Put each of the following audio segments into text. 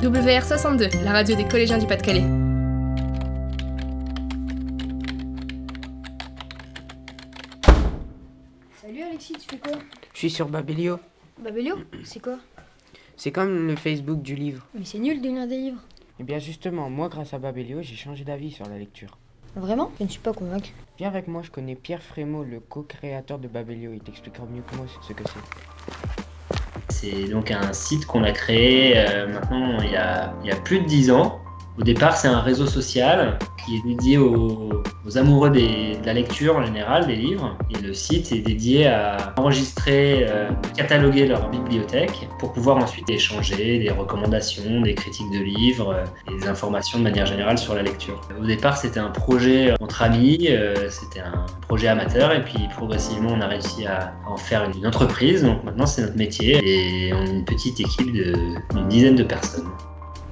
WR62, la radio des collégiens du Pas-de-Calais. Salut Alexis, tu fais quoi? Je suis sur Babelio. Babelio C'est quoi? C'est comme le Facebook du livre. Mais c'est nul de lire des livres. Et bien justement, moi grâce à Babelio, j'ai changé d'avis sur la lecture. Vraiment? Je ne suis pas convaincu. Viens avec moi, je connais Pierre Frémaux, le co-créateur de Babelio. Il t'expliquera mieux que moi ce que c'est. C'est donc un site qu'on a créé euh, maintenant il y, a, il y a plus de 10 ans. Au départ, c'est un réseau social qui est dédié aux, amoureux de la lecture en général, des livres. Et le site est dédié à enregistrer, euh, cataloguer leur bibliothèque pour pouvoir ensuite échanger des recommandations, des critiques de livres, euh, des informations de manière générale sur la lecture. Au départ, c'était un projet entre amis, euh, c'était un projet amateur et puis progressivement, on a réussi à en faire une entreprise. Donc maintenant, c'est notre métier et on est une petite équipe d'une dizaine de personnes.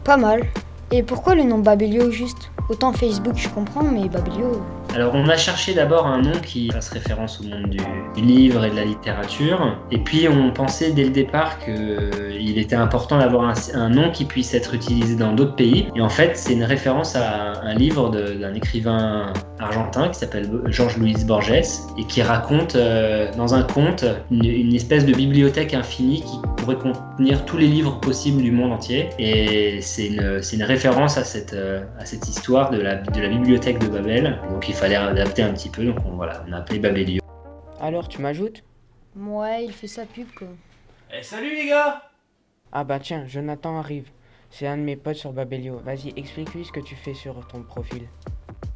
Pas mal. Et pourquoi le nom Babelio juste? Autant Facebook je comprends, mais Babelio... Alors on a cherché d'abord un nom qui fasse référence au monde du, livre et de la littérature, et puis on pensait dès le départ qu'il était important d'avoir un, nom qui puisse être utilisé dans d'autres pays. Et en fait c'est une référence à un livre d'un écrivain argentin qui s'appelle Georges Luis Borges et qui raconte euh, dans un conte une, une espèce de bibliothèque infinie qui pourrait contenir tous les livres possibles du monde entier. Et c'est une, c'est une référence à cette, euh, à cette histoire de la, de la bibliothèque de Babel. Donc il fallait adapter un petit peu, donc on, voilà, on a appelé Babelio. Alors, tu m'ajoutes? Ouais, il fait sa pub quoi. Eh salut les gars Ah bah tiens, Jonathan arrive. C'est un de mes potes sur Babelio. Vas-y, explique-lui ce que tu fais sur ton profil.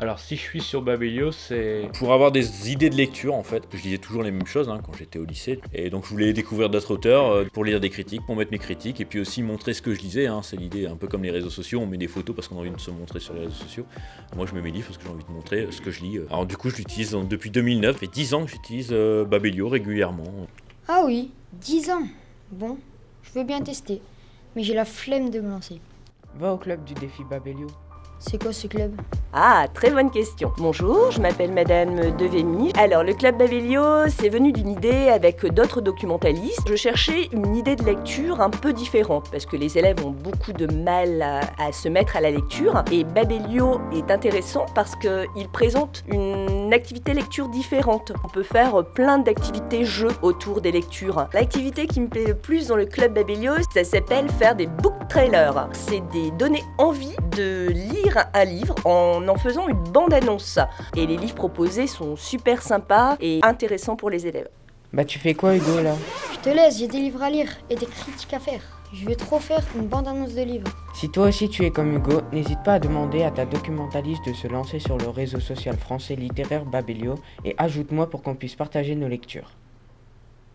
Alors si je suis sur Babelio, c'est pour avoir des idées de lecture en fait. Je lisais toujours les mêmes choses hein, quand j'étais au lycée. Et donc je voulais découvrir d'autres auteurs euh, pour lire des critiques, pour mettre mes critiques et puis aussi montrer ce que je lisais. hein. C'est l'idée, un peu comme les réseaux sociaux, on met des photos parce qu'on a envie de se montrer sur les réseaux sociaux. Moi je mets mes livres parce que j'ai envie de montrer ce que je lis. Alors du coup je l'utilise depuis 2009. Ça fait 10 ans que j'utilise euh, Babelio régulièrement. Ah oui, 10 ans. Bon, je veux bien tester. Mais j'ai la flemme de me lancer. Va au club du défi Babelio. C'est quoi ce club? Ah, très bonne question. Bonjour, je m'appelle Madame Devemy. Alors, le Club Babelio, c'est venu d'une idée avec d'autres documentalistes. Je cherchais une idée de lecture un peu différente parce que les élèves ont beaucoup de mal à, à se mettre à la lecture. Et Babelio est intéressant parce qu'il présente une activité lecture différente. On peut faire plein d'activités jeux autour des lectures. L'activité qui me plaît le plus dans le Club Babelio, ça s'appelle faire des book trailers. C'est des donner envie de lire un livre en en faisant une bande-annonce. Et les livres proposés sont super sympas et intéressants pour les élèves. Bah tu fais quoi Hugo là? Je te laisse, j'ai des livres à lire et des critiques à faire. Je vais trop faire une bande-annonce de livres. Si toi aussi tu es comme Hugo, n'hésite pas à demander à ta documentaliste de se lancer sur le réseau social français littéraire Babelio et ajoute-moi pour qu'on puisse partager nos lectures.